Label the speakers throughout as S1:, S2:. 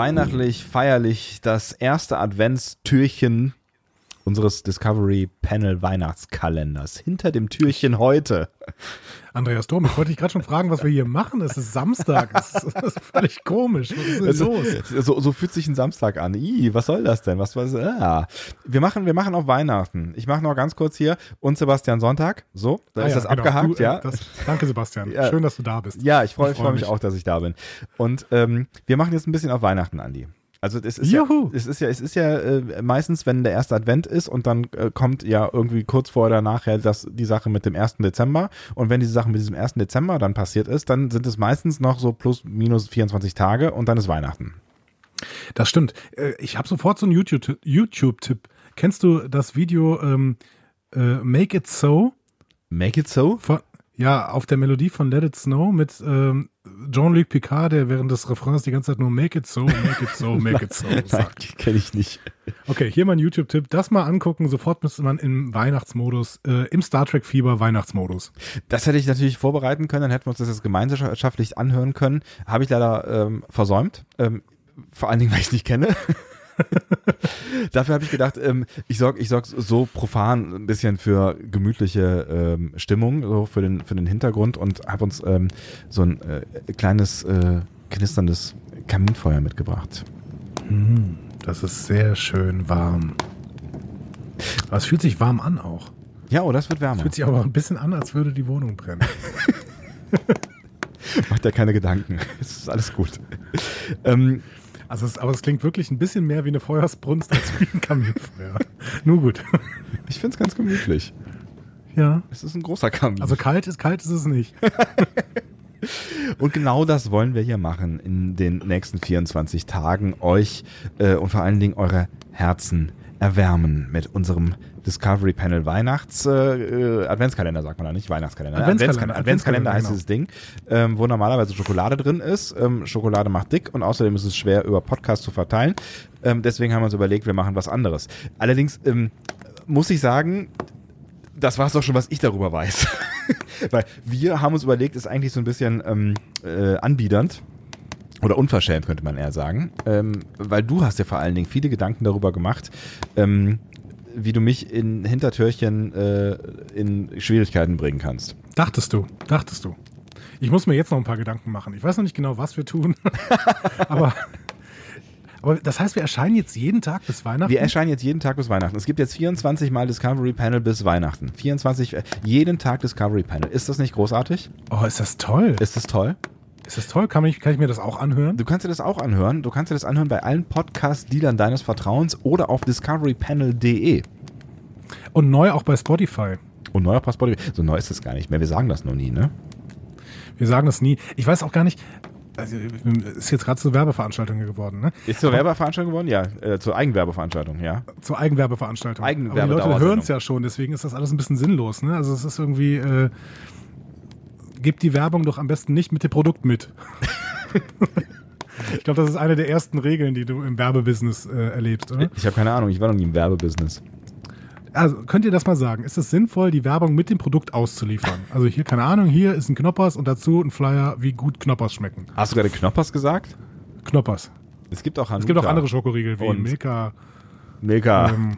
S1: weihnachtlich, feierlich das erste Adventstürchen unseres Discovery Panel Weihnachtskalenders. Hinter dem Türchen heute.
S2: Andreas Dom, ich wollte dich gerade schon fragen, was wir hier machen. Es ist Samstag. Das ist, das ist völlig komisch. Was ist denn
S1: Also,
S2: los?
S1: So, so fühlt sich ein Samstag an. Ih, was soll das denn? Was was? Ah. Wir machen, wir machen auf Weihnachten. Ich mache noch ganz kurz hier und Sebastian Sonntag. So, da
S2: Ah
S1: ist
S2: ja,
S1: das
S2: genau.
S1: abgehakt,
S2: Du, äh,
S1: ja.
S2: Das, danke, Sebastian.
S1: Ja.
S2: Schön, dass du da bist.
S1: Ja, ich freue freu mich
S2: mich.
S1: auch, dass ich da bin. Und ähm, wir machen jetzt ein bisschen auf Weihnachten, Andi. Also es ist ja,
S2: Juhu.
S1: es ist ja, es ist ja äh, meistens, wenn der erste Advent ist und dann äh, kommt ja irgendwie kurz vor oder nachher das, die Sache mit dem 1. Dezember. Und wenn diese Sache mit diesem 1. Dezember dann passiert ist, dann sind es meistens noch so plus minus 24 Tage und dann ist Weihnachten.
S2: Das stimmt. Äh, Ich habe sofort so einen YouTube- YouTube-Tipp. Kennst du das Video ähm, äh, Make It So?
S1: Make it so?
S2: Von, ja, auf der Melodie von Let It Snow mit ähm, Jean-Luc Picard, der während des Refrains die ganze Zeit nur Make It So, Make It So, Make It So sagt.
S1: kenne ich nicht.
S2: Okay, hier mein YouTube-Tipp. Das mal angucken. Sofort müsste man im Weihnachtsmodus, äh, im Star Trek-Fieber Weihnachtsmodus.
S1: Das hätte ich natürlich vorbereiten können, dann hätten wir uns das jetzt gemeinschaftlich anhören können. Habe ich leider ähm, versäumt. Ähm, vor allen Dingen, weil ich es nicht kenne. Dafür habe ich gedacht, ähm, ich sorge ich sorg so profan ein bisschen für gemütliche ähm, Stimmung, so für den, für den Hintergrund und habe uns ähm, so ein äh, kleines äh, knisterndes Kaminfeuer mitgebracht.
S2: Hm, das ist sehr schön warm. Aber es fühlt sich warm an auch.
S1: Ja, oh, das wird
S2: Es
S1: wärmer.
S2: fühlt sich aber ein bisschen an, als würde die Wohnung brennen.
S1: Macht ja keine Gedanken. Es ist alles gut. ähm,
S2: Also es, aber es klingt wirklich ein bisschen mehr wie eine Feuersbrunst als wie ein Kaminfeuer. Nur gut.
S1: ich finde es ganz gemütlich.
S2: Ja.
S1: Es ist ein großer Kamin.
S2: Also kalt ist kalt ist es nicht.
S1: Und genau das wollen wir hier machen in den nächsten 24 Tagen. Euch äh, und vor allen Dingen eure Herzen erwärmen mit unserem Discovery Panel Weihnachts äh, äh, Adventskalender, sagt man da nicht, Weihnachtskalender. ne?
S2: Adventskalender,
S1: Adventskalender heißt
S2: Adventskalender,
S1: dieses Ding, ähm, wo normalerweise Schokolade drin ist. Ähm, Schokolade macht dick und außerdem ist es schwer über Podcast zu verteilen. Ähm, deswegen haben wir uns überlegt, wir machen was anderes. Allerdings ähm, muss ich sagen, das war es doch schon, was ich darüber weiß. Weil wir haben uns überlegt, ist eigentlich so ein bisschen ähm, äh, anbiedernd oder unverschämt, könnte man eher sagen. Ähm, weil du hast ja vor allen Dingen viele Gedanken darüber gemacht, ähm, wie du mich in Hintertürchen äh, in Schwierigkeiten bringen kannst.
S2: Dachtest du, dachtest du. Ich muss mir jetzt noch ein paar Gedanken machen. Ich weiß noch nicht genau, was wir tun. aber, aber das heißt, wir erscheinen jetzt jeden Tag bis Weihnachten?
S1: Wir erscheinen jetzt jeden Tag bis Weihnachten. Es gibt jetzt 24 Mal Discovery Panel bis Weihnachten. 24, äh, jeden Tag Discovery Panel. Ist das nicht großartig?
S2: oh, ist das toll.
S1: Ist das toll?
S2: Ist das toll? Kann ich, kann ich mir das auch anhören?
S1: Du kannst dir das auch anhören. Du kannst dir das anhören bei allen Podcast-Liedern deines Vertrauens oder auf discoverypanel.de.
S2: Und neu auch bei Spotify.
S1: Und neuer Passport. So neu ist es gar nicht mehr. Wir sagen das noch nie, ne?
S2: Wir sagen das nie. Ich weiß auch gar nicht, also, ist jetzt gerade zur Werbeveranstaltung geworden, ne?
S1: Ist zur Werbeveranstaltung geworden? Ja, äh, zur Eigenwerbeveranstaltung, ja.
S2: Zur Eigenwerbeveranstaltung.
S1: Eigenwerbe-
S2: Aber die Leute hören es ja schon, deswegen ist das alles ein bisschen sinnlos, ne? Also es ist irgendwie, äh, gebt die Werbung doch am besten nicht mit dem Produkt mit. ich glaube, das ist eine der ersten Regeln, die du im Werbebusiness äh, erlebst, oder?
S1: Ich habe keine Ahnung, ich war noch nie im Werbebusiness.
S2: Also könnt ihr das mal sagen? Ist es sinnvoll, die Werbung mit dem Produkt auszuliefern? Also hier, keine Ahnung, hier ist ein Knoppers und dazu ein Flyer, wie gut Knoppers schmecken.
S1: Hast du gerade Knoppers gesagt?
S2: Knoppers.
S1: Es gibt auch Hanuta.
S2: Es gibt auch andere Schokoriegel wie
S1: Und?
S2: Milka,
S1: Milka.
S2: ähm,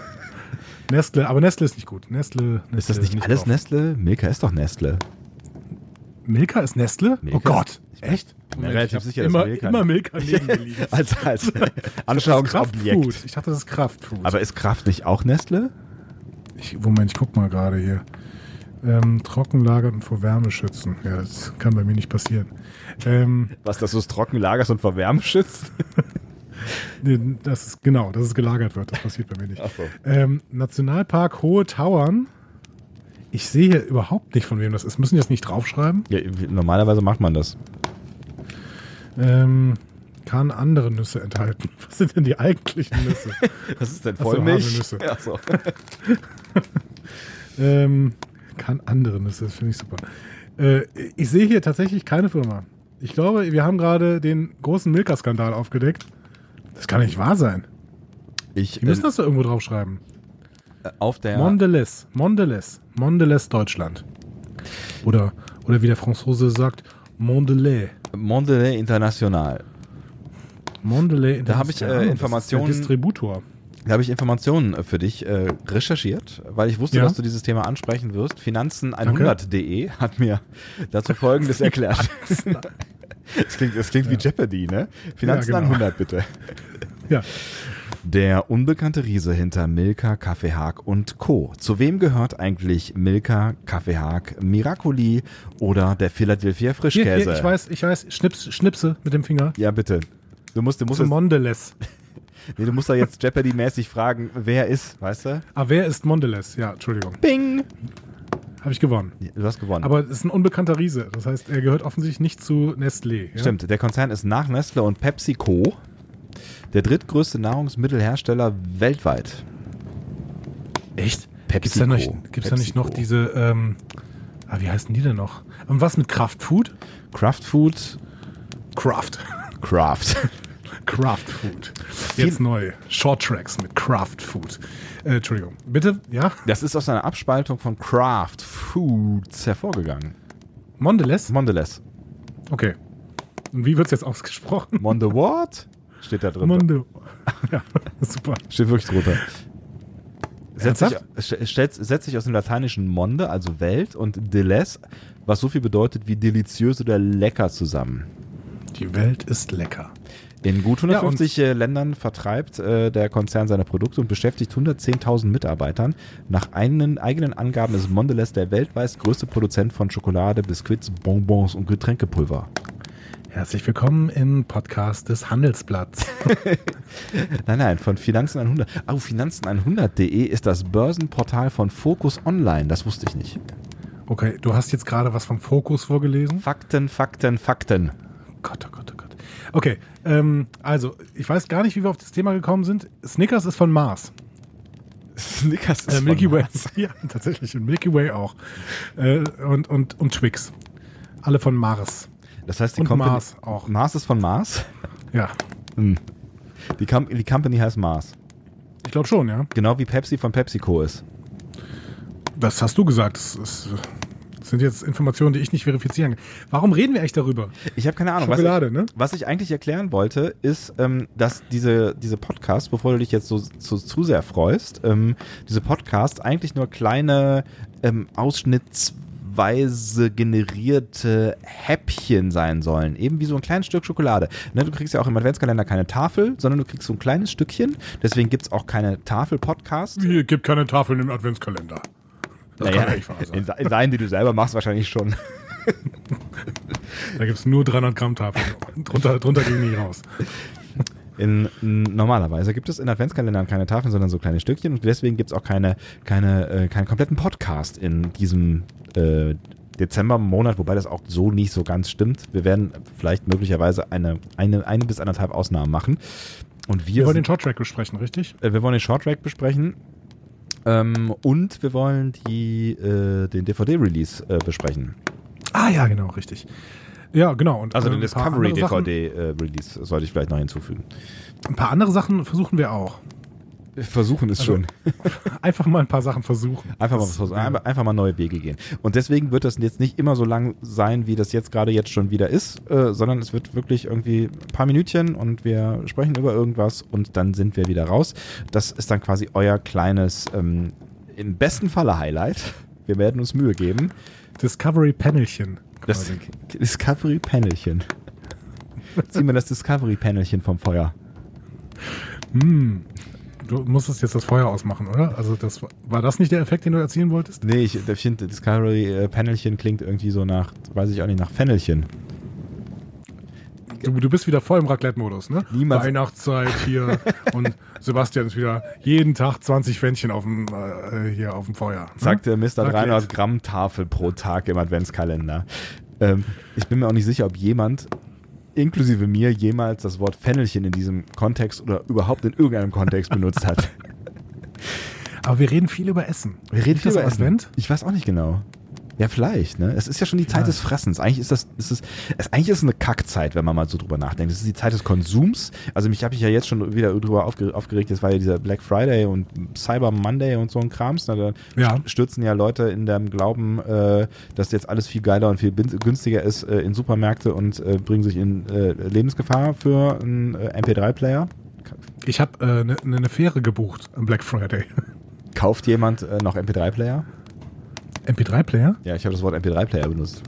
S2: Nestle, aber Nestle ist nicht gut. Nestle, Nestle
S1: ist das nicht alles
S2: drauf.
S1: Nestle? Milka ist doch Nestle.
S2: Milka ist Nestle?
S1: Milka?
S2: Oh Gott,
S1: Ich bin-
S2: echt?
S1: bin mir relativ
S2: ich hab
S1: sicher, dass
S2: immer,
S1: Milka-
S2: immer Milka neben mir liegen.
S1: als als Anschauungsobjekt.
S2: Ich dachte, das ist Kraftfood.
S1: Aber ist Kraft nicht auch Nestle?
S2: ich, Moment, ich guck mal gerade hier. Ähm, trocken lagern und vor Wärme schützen. Ja, das kann bei mir nicht passieren. Ähm,
S1: Was, dass du es trocken lagerst und vor Wärme schützt?
S2: nee, das ist genau, dass es gelagert wird. Das passiert bei mir nicht.
S1: Ach so.
S2: Ähm, Nationalpark Hohe Tauern. Ich sehe hier überhaupt nicht, von wem das ist. Müssen die das nicht draufschreiben?
S1: Ja, normalerweise macht man das.
S2: Ähm, kann andere Nüsse enthalten. Was sind denn die eigentlichen Nüsse?
S1: Was ist denn Vollmilch?
S2: Haselnüsse.
S1: Ach so.
S2: ähm, kann andere Nüsse, das finde ich super. Äh, ich sehe hier tatsächlich keine Firma. Ich glaube, wir haben gerade den großen Milka-Skandal aufgedeckt. Das kann nicht wahr sein.
S1: Ich,
S2: Die müssen
S1: äh,
S2: das doch irgendwo draufschreiben.
S1: Auf der
S2: Mondelez, Mondelez, Mondelez Deutschland. Oder, oder wie der Franzose sagt, Mondelez.
S1: Mondelez International.
S2: Mondelez
S1: Da habe ich, äh, Informationen-
S2: Distributor.
S1: Da habe ich Informationen äh, für dich äh, recherchiert, weil ich wusste,
S2: Ja.
S1: dass du dieses Thema ansprechen wirst. Finanzen100.de hat mir dazu Folgendes erklärt. Das klingt, das klingt wie Jeopardy, ne? Finanzen
S2: Ja, genau.
S1: 100 bitte.
S2: Ja.
S1: Der unbekannte Riese hinter Milka, Kaffeehag und Co. Zu wem gehört eigentlich Milka, Kaffeehag, Miracoli oder der Philadelphia
S2: Hier,
S1: Frischkäse?
S2: hier, ich weiß, ich weiß, Schnips, Schnipse mit dem Finger.
S1: Ja, bitte. Du musst, du musst,
S2: Zu
S1: jetzt,
S2: Mondelez.
S1: nee, du musst da jetzt Jeopardy-mäßig fragen, wer ist, weißt du?
S2: Ah, wer ist Mondelez? Ja, Entschuldigung.
S1: Bing!
S2: Habe ich gewonnen.
S1: Du hast gewonnen.
S2: Aber es ist ein unbekannter Riese. Das heißt, er gehört offensichtlich nicht zu Nestlé. Ja?
S1: Stimmt, der Konzern ist nach Nestle und PepsiCo der drittgrößte Nahrungsmittelhersteller weltweit.
S2: Echt?
S1: PepsiCo.
S2: Gibt's da nicht, gibt's da nicht noch diese, ähm, ah, wie heißen die denn noch? Und was mit Kraft Food?
S1: Kraft Food,
S2: Kraft.
S1: Kraft.
S2: Kraft Food. Jetzt neu. Short Tracks mit Kraft Food. Äh, Entschuldigung. Bitte? Ja?
S1: Das ist aus einer Abspaltung von Kraft Foods hervorgegangen.
S2: Mondelez?
S1: Mondelez.
S2: Okay. Und wie wird's jetzt ausgesprochen?
S1: Monde what? Steht da drin.
S2: Mondo. Ja, super.
S1: Steht wirklich drunter. Setzt sich, aus dem lateinischen Monde, also Welt, und Deles, was so viel bedeutet wie deliziös oder lecker zusammen.
S2: Die Welt ist lecker.
S1: In gut
S2: Ja,
S1: 150 äh, Ländern vertreibt äh, der Konzern seine Produkte und beschäftigt 110.000 Mitarbeitern. Nach einen, eigenen Angaben ist Mondelez der weltweit größte Produzent von Schokolade, Biskuits, Bonbons und Getränkepulver.
S2: Herzlich willkommen im Podcast des Handelsblatts.
S1: Nein, nein, von Finanzen 100. Oh, Finanzen100.de ist das Börsenportal von Focus Online. Das wusste ich nicht.
S2: Okay, du hast jetzt gerade was vom Fokus vorgelesen.
S1: Fakten, Fakten, Fakten.
S2: Gott, oh Gott, oh Gott. Okay, ähm, also, ich weiß gar nicht, wie wir auf das Thema gekommen sind. Snickers ist von Mars.
S1: Snickers
S2: Äh, Milky Way. Ja, tatsächlich. Und Milky Way auch. Äh, und, und, und Twix. Alle von Mars.
S1: Das heißt, die
S2: Und
S1: Company,
S2: Mars auch.
S1: Mars ist von Mars.
S2: Ja,
S1: Hm. Die, Com die Company heißt Mars.
S2: ich glaube schon, ja.
S1: Genau wie Pepsi von PepsiCo ist.
S2: Das hast du gesagt. Das, ist, das sind jetzt Informationen, die ich nicht verifizieren kann. Warum reden wir eigentlich darüber?
S1: Ich habe keine Ahnung. Was,
S2: ne?
S1: was ich eigentlich erklären wollte, ist, ähm, dass diese, diese Podcasts, bevor du dich jetzt so, so zu sehr freust, ähm, diese Podcasts eigentlich nur kleine ähm, ausschnittsweise generierte Häppchen sein sollen. Eben wie so ein kleines Stück Schokolade. Ne, du kriegst ja auch im Adventskalender keine Tafel, sondern du kriegst so ein kleines Stückchen. Deswegen gibt's auch keine Tafel-Podcasts.
S2: Hier gibt keine Tafeln im Adventskalender. Das
S1: Naja,
S2: kann nicht wahr sein.
S1: die du selber machst, wahrscheinlich schon.
S2: Da gibt es nur 300 Gramm Tafeln. Drunter, drunter gehen die nicht raus.
S1: In, normalerweise gibt es in Adventskalendern keine Tafeln, sondern so kleine Stückchen und deswegen gibt es auch keine, keine, äh, keinen kompletten Podcast in diesem äh, Dezembermonat, wobei das auch so nicht so ganz stimmt. Wir werden vielleicht möglicherweise eine, eine, eine bis anderthalb Ausnahmen machen. Und wir,
S2: Wir wollen den
S1: sind,
S2: Short Track besprechen, richtig?
S1: äh, wir wollen den Shorttrack besprechen. Ähm, und wir wollen die, äh, den DVD-Release äh, besprechen.
S2: Ah ja, genau, richtig. Ja, genau. Und,
S1: Also
S2: äh,
S1: den
S2: andere Sachen-
S1: Discovery-DVD-Release sollte ich vielleicht noch hinzufügen.
S2: Ein paar andere Sachen versuchen wir auch.
S1: Wir versuchen es
S2: Also,
S1: schon.
S2: Einfach mal ein paar Sachen versuchen.
S1: Einfach mal, versuchen. einfach, einfach mal neue Wege gehen. Und deswegen wird das jetzt nicht immer so lang sein, wie das jetzt gerade jetzt schon wieder ist, äh, sondern es wird wirklich irgendwie ein paar Minütchen und wir sprechen über irgendwas und dann sind wir wieder raus. Das ist dann quasi euer kleines, ähm, im besten Falle Highlight. Wir werden uns Mühe geben.
S2: Discovery Panelchen.
S1: Das
S2: quasi.
S1: Discovery-Panelchen. Ziehen wir das Discovery-Panelchen vom Feuer.
S2: Hm. Du musstest jetzt das Feuer ausmachen, oder? Also das war- das nicht der Effekt, den du erzielen wolltest?
S1: Nee, ich ich finde, Discovery-Panelchen klingt irgendwie so nach, weiß ich auch nicht, nach Fennelchen.
S2: Du, du bist wieder voll im Raclette-Modus, ne?
S1: Niemals.
S2: Weihnachtszeit hier und Sebastian ist wieder jeden Tag 20 Fännchen auf dem, äh, hier auf dem Feuer. ne?
S1: Sagte Mr.
S2: Raclette.
S1: 300 Gramm Tafel pro Tag im Adventskalender. Ähm, ich bin mir auch nicht sicher, ob jemand, inklusive mir, jemals das Wort Fennelchen in diesem Kontext oder überhaupt in irgendeinem Kontext benutzt hat.
S2: Aber wir reden viel über Essen.
S1: Wir reden viel über Essen.
S2: Advent?
S1: Ich weiß auch nicht genau. Ja, vielleicht, ne? Es ist ja schon die Zeit
S2: Ja.
S1: des Fressens. Eigentlich ist das, ist es, es, eigentlich ist es eine Kackzeit, wenn man mal so drüber nachdenkt. Es ist die Zeit des Konsums. Also mich habe ich ja jetzt schon wieder drüber aufge, aufgeregt. Es war ja dieser Black Friday und Cyber Monday und so ein Krams. Da
S2: Ja.
S1: stürzen ja Leute in dem Glauben, äh, dass jetzt alles viel geiler und viel günstiger ist äh, in Supermärkte und äh, bringen sich in äh, Lebensgefahr für einen äh, MP3-Player.
S2: Ich habe eine äh, ne, ne Fähre gebucht am Black Friday.
S1: Kauft jemand noch MP3-Player?
S2: MP3-Player?
S1: Ja, ich habe das Wort MP3-Player benutzt.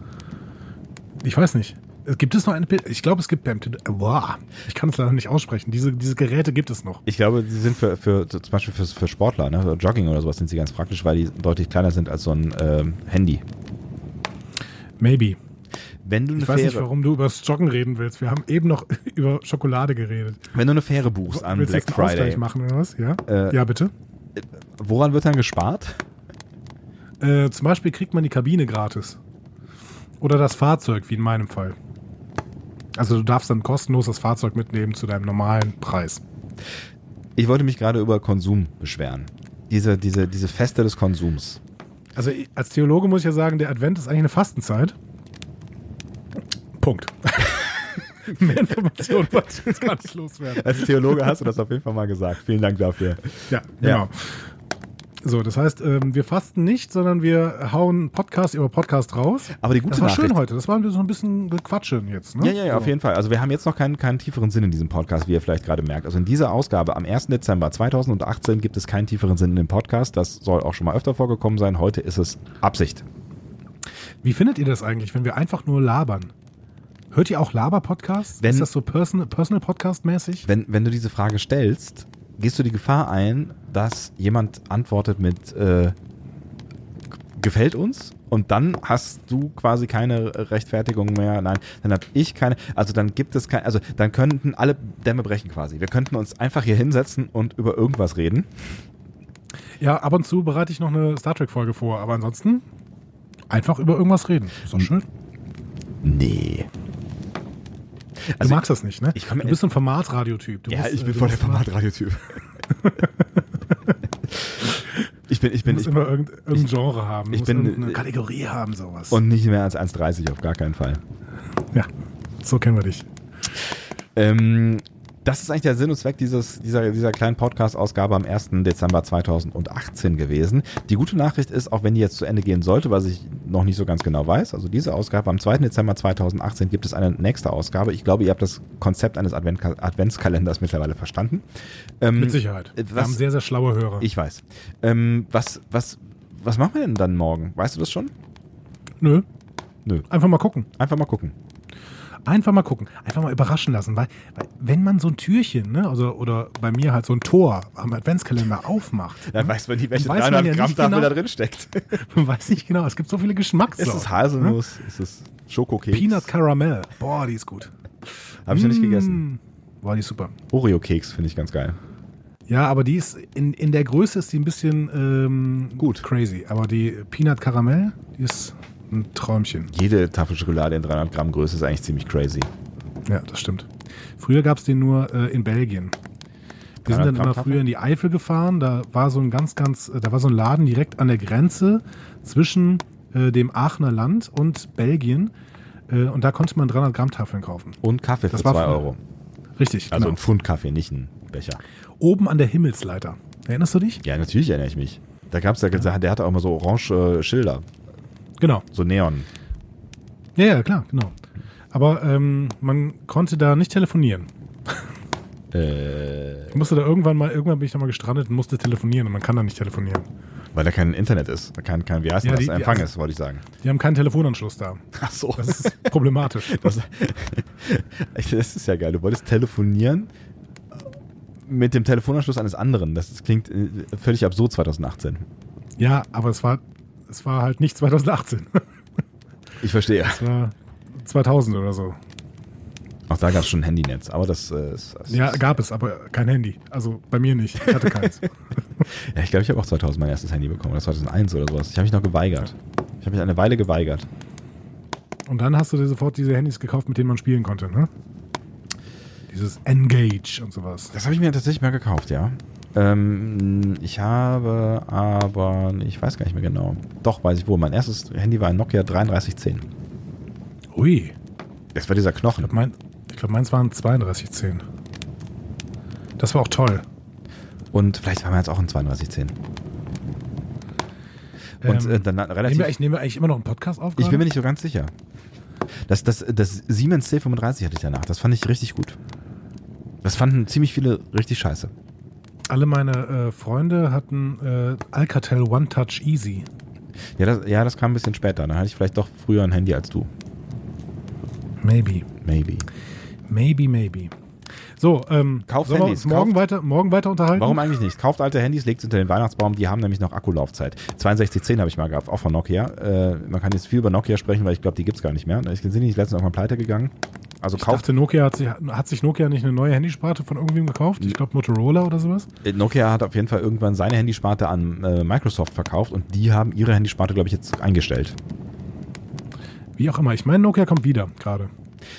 S2: Ich weiß nicht. Es Gibt es noch MP? Ich glaube, es gibt MP3. Boah, ich kann es leider nicht aussprechen. Diese, diese Geräte gibt es noch.
S1: Ich glaube, die sind für, für zum Beispiel für, für Sportler, ne? für Jogging oder sowas sind sie ganz praktisch, weil die deutlich kleiner sind als so ein ähm, Handy.
S2: Maybe.
S1: Wenn du eine
S2: Ich weiß nicht,
S1: Fähre,
S2: warum du über das Joggen reden willst. Wir haben eben noch über Schokolade geredet.
S1: wenn du eine Fähre buchst an
S2: willst du
S1: Black Friday,
S2: Ausgleich machen oder was? Ja,
S1: Äh,
S2: ja bitte.
S1: woran wird dann gespart?
S2: Äh, zum Beispiel kriegt man die Kabine gratis. Oder das Fahrzeug, wie in meinem Fall. Also du darfst dann kostenlos das Fahrzeug mitnehmen zu deinem normalen Preis.
S1: Ich wollte mich gerade über Konsum beschweren. Diese, diese, diese Feste des Konsums.
S2: Also als Theologe muss ich ja sagen, der Advent ist eigentlich eine Fastenzeit. Punkt. Mehr Informationen wollte ich jetzt gar nicht loswerden.
S1: Als Theologe hast du das auf jeden Fall mal gesagt. Vielen Dank dafür.
S2: Ja,
S1: Ja.
S2: So, das heißt, ähm, wir fasten nicht, sondern wir hauen Podcast über Podcast raus.
S1: Aber die gute
S2: Das war
S1: Nachricht.
S2: schön heute. Das war so ein bisschen Gequatschen jetzt. Ne?
S1: Ja, ja, ja, auf jeden Fall. Also wir haben jetzt noch keinen, keinen tieferen Sinn in diesem Podcast, wie ihr vielleicht gerade merkt. Also in dieser Ausgabe am 1. Dezember 2018 gibt es keinen tieferen Sinn in dem Podcast. Das soll auch schon mal öfter vorgekommen sein. Heute ist es Absicht.
S2: Wie findet ihr das eigentlich, wenn wir einfach nur labern? Hört ihr auch Laber-Podcasts? Ist das so Personal, Personal Podcast-mäßig?
S1: Wenn, wenn du diese Frage stellst, gehst du die Gefahr ein, dass jemand antwortet mit äh, gefällt uns und dann hast du quasi keine Rechtfertigung mehr. Nein, dann habe ich keine. Also dann gibt es kein. Also dann könnten alle Dämme brechen quasi. Wir könnten uns einfach hier hinsetzen und über irgendwas reden.
S2: Ja, ab und zu bereite ich noch eine Star Trek-Folge vor, aber ansonsten einfach über irgendwas reden. Ist doch schön.
S1: Nee.
S2: Du
S1: Also
S2: magst das nicht, ne?
S1: ich komm-
S2: du bist so ein Formatradiotyp. Du
S1: Ja,
S2: musst,
S1: ich
S2: äh,
S1: bin
S2: du
S1: voll der Formatradiotyp. ich bin, ich
S2: Du
S1: bin,
S2: musst
S1: ich,
S2: immer irgendein, irgendein Genre haben. Du
S1: ich bin-
S2: irgendeine Kategorie haben, sowas.
S1: und nicht mehr als 1,30 auf gar keinen Fall.
S2: ja, so kennen wir dich.
S1: Ähm, das ist eigentlich der Sinn und Zweck dieses, dieser, dieser kleinen Podcast-Ausgabe am 1. Dezember 2018 gewesen. Die gute Nachricht ist, auch wenn die jetzt zu Ende gehen sollte, was ich noch nicht so ganz genau weiß, also diese Ausgabe am 2. Dezember 2018 gibt es eine nächste Ausgabe. Ich glaube, ihr habt das Konzept eines Advent Adventskalenders mittlerweile verstanden. Ähm,
S2: Mit Sicherheit. Wir
S1: was-
S2: haben sehr, sehr schlaue Hörer.
S1: Ich weiß. Ähm, was, was, was machen wir denn dann morgen? Weißt du das schon?
S2: Nö.
S1: Nö.
S2: Einfach mal gucken.
S1: Einfach mal gucken.
S2: Einfach mal gucken. Einfach mal überraschen lassen. Weil, weil wenn man so ein Türchen, ne, also, oder bei mir halt so ein Tor am Adventskalender aufmacht,
S1: Dann weiß man nicht, welche
S2: Weiß man
S1: 300
S2: ja
S1: Gramm Tafel
S2: genau.
S1: da drin steckt.
S2: man weiß nicht genau, es gibt so viele
S1: Ist
S2: Geschmackssorten.
S1: es Haselnuss? Ist es Schokokeks?
S2: Peanut Caramel. Boah, die ist gut.
S1: Habe ich noch nicht gegessen.
S2: Mm. Boah, die ist super.
S1: Oreo-Keks finde ich ganz geil.
S2: Ja, aber die ist, in, in der Größe ist die ein bisschen ähm,
S1: Gut.
S2: crazy. Aber die Peanut Caramel, die ist ein Träumchen.
S1: Jede Tafel Schokolade in 300 Gramm Größe ist eigentlich ziemlich crazy.
S2: Ja, das stimmt. Früher gab es den nur äh, in Belgien. Wir sind
S1: 300
S2: dann immer früher in die Eifel gefahren. Da war so ein ganz, ganz, äh, da war so ein Laden direkt an der Grenze zwischen äh, dem Aachener Land und Belgien. Äh, und da konnte man 300 Gramm Tafeln kaufen.
S1: Und Kaffee für
S2: Das war
S1: 2
S2: früher.
S1: Euro.
S2: Richtig,
S1: Also
S2: genau.
S1: ein Pfund Kaffee, nicht ein Becher.
S2: Oben an der Himmelsleiter. Erinnerst du dich?
S1: Ja, natürlich erinnere ich mich. Da gab's ja, der hatte auch mal so orange äh, Schilder,
S2: Genau.
S1: so Neon.
S2: Ja, ja, klar, genau. Aber ähm, man konnte da nicht telefonieren.
S1: Äh,
S2: Ich musste da irgendwann mal, irgendwann bin ich da mal gestrandet und musste telefonieren und man kann da nicht telefonieren.
S1: weil da kein Internet ist. Kein, kein wie heißt
S2: Ja,
S1: das?
S2: die- die-
S1: Empfang
S2: also-
S1: ist, wollte ich sagen.
S2: Die haben keinen Telefonanschluss da.
S1: Ach so.
S2: Das ist problematisch.
S1: Das, das ist ja geil. Du wolltest telefonieren mit dem Telefonanschluss eines anderen. Das klingt äh, völlig absurd 2018.
S2: Ja, aber es war, es war halt nicht 2018.
S1: Ich verstehe.
S2: Es war 2000 oder so.
S1: Auch da gab es schon ein Handynetz, aber das äh, ist. ist
S2: Ja, gab es, aber kein Handy. Also bei mir nicht. Ich hatte keins.
S1: Ja, ich glaube, ich habe auch 2000 mein erstes Handy bekommen, oder 2001 oder sowas. Ich habe mich noch geweigert. Ich habe mich eine Weile geweigert.
S2: Und dann hast du dir sofort diese Handys gekauft, mit denen man spielen konnte, ne? Dieses Engage und sowas.
S1: Das habe ich mir tatsächlich mal gekauft, ja. Ähm, ich habe aber, ich weiß gar nicht mehr genau. Doch, weiß ich wo. Mein erstes Handy war ein Nokia 3310.
S2: Ui.
S1: Das war dieser
S2: Ich
S1: Knochen.
S2: glaube, mein, ich glaub, meins waren 3210. Das war auch toll.
S1: Und vielleicht war meins auch ein 3210. Und
S2: Ähm,
S1: äh, dann
S2: Nehmen
S1: relativ.
S2: wir, eigentlich, nehmen wir eigentlich immer noch einen Podcast auf?
S1: Ich bin
S2: gerade?
S1: mir nicht so ganz sicher. Das, das, das Siemens C35 hatte ich danach. Das fand ich richtig gut. Das fanden ziemlich viele richtig scheiße.
S2: Alle meine äh, Freunde hatten äh, Alcatel One Touch Easy.
S1: Ja das, ja, das kam ein bisschen später. Da hatte ich vielleicht doch früher ein Handy als du.
S2: Maybe.
S1: Maybe.
S2: Maybe, maybe. So, ähm,
S1: Kauft
S2: sollen wir
S1: Handys,
S2: uns morgen
S1: kauft-
S2: weiter, morgen weiter unterhalten?
S1: Warum eigentlich nicht? Kauft alte Handys, legt sie unter den Weihnachtsbaum, die haben nämlich noch Akkulaufzeit. 6210 habe ich mal gehabt, auch von Nokia. Äh, man kann jetzt viel über Nokia sprechen, weil ich glaube, die gibt es gar nicht mehr. Ich sind die nicht letztens irgendwann pleite gegangen. Also
S2: Ich
S1: kauft
S2: dachte, Nokia hat sich, hat sich Nokia nicht eine neue Handysparte von irgendwem gekauft? Ich glaube Motorola oder sowas.
S1: Äh, Nokia hat auf jeden Fall irgendwann seine Handysparte an äh, Microsoft verkauft und die haben ihre Handysparte, glaube ich, jetzt eingestellt.
S2: Wie auch immer. Ich meine, Nokia kommt wieder gerade.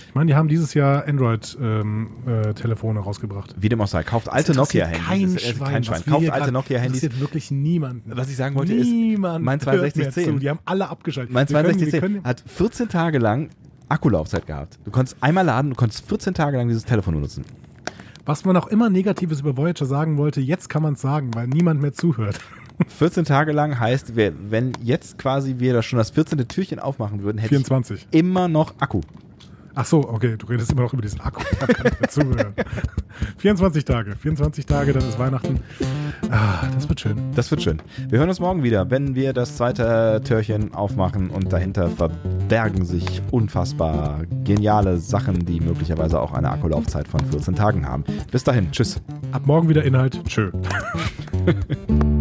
S2: Ich meine, die haben dieses Jahr Android-Telefone rausgebracht.
S1: Wie dem auch sei, kauft alte
S2: Das
S1: Nokia-Handys.
S2: Kein
S1: Das ist-
S2: Schwein.
S1: Kein Schwein. Kauft alte Nokia-Handys.
S2: interessiert wirklich niemanden.
S1: Was ich sagen wollte ist,
S2: Niemand
S1: mein
S2: hört mehr
S1: 6210
S2: zu. Die haben alle abgeschaltet.
S1: Mein
S2: Wir können- wir
S1: 6210
S2: können-
S1: hat 14 Tage lang Akkulaufzeit gehabt. Du konntest einmal laden, du konntest 14 Tage lang dieses Telefon benutzen.
S2: Was man auch immer Negatives über Voyager sagen wollte, jetzt kann man es sagen, weil niemand mehr zuhört.
S1: 14 Tage lang heißt, wenn jetzt quasi wir das schon das 14. Türchen aufmachen würden, hätte
S2: 24.
S1: ich immer noch Akku.
S2: Ach so, okay, du redest immer noch über diesen Akku. Da kann ich mir zuhören. 24 Tage. 24 Tage, dann ist Weihnachten. Ah, das wird schön.
S1: Das wird schön. Wir hören uns morgen wieder, wenn wir das zweite Türchen aufmachen und dahinter verbergen sich unfassbar geniale Sachen, die möglicherweise auch eine Akkulaufzeit von 14 Tagen haben. Bis dahin, tschüss.
S2: Ab morgen wieder Inhalt. Tschö.